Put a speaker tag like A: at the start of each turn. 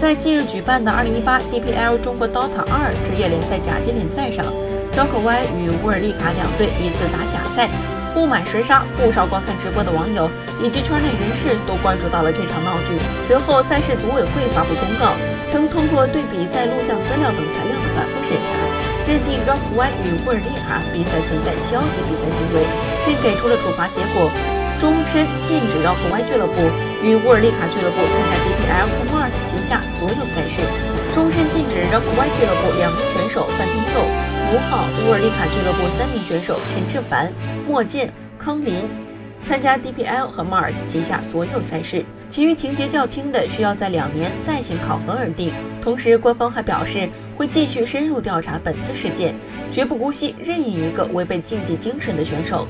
A: 在近日举办的2018 DPL 中国 DOTA 二职业联赛甲级联赛上，饶可歪与乌尔利卡两队依次打假赛。不满神杀，不少观看直播的网友以及圈内人士都关注到了这场闹剧。随后，赛事组委会发布公告，称通过对比赛录像资料等材料的反复审查，认定 Rock Y 与沃尔利卡比赛存在消极比赛行为，并给出了处罚结果：终身禁止 Rock Y 俱乐部与沃尔利卡俱乐部参加 DPL Mars 旗下所有赛事；终身禁止 Rock Y 俱乐部两名选手范天佑。五号乌尔利卡俱乐部三名选手陈志凡、莫健、康林参加 DPL 和 Mars 旗下所有赛事，其余情节较轻的需要在两年再行考核而定。同时，官方还表示会继续深入调查本次事件，绝不姑息任意一个违背竞技精神的选手。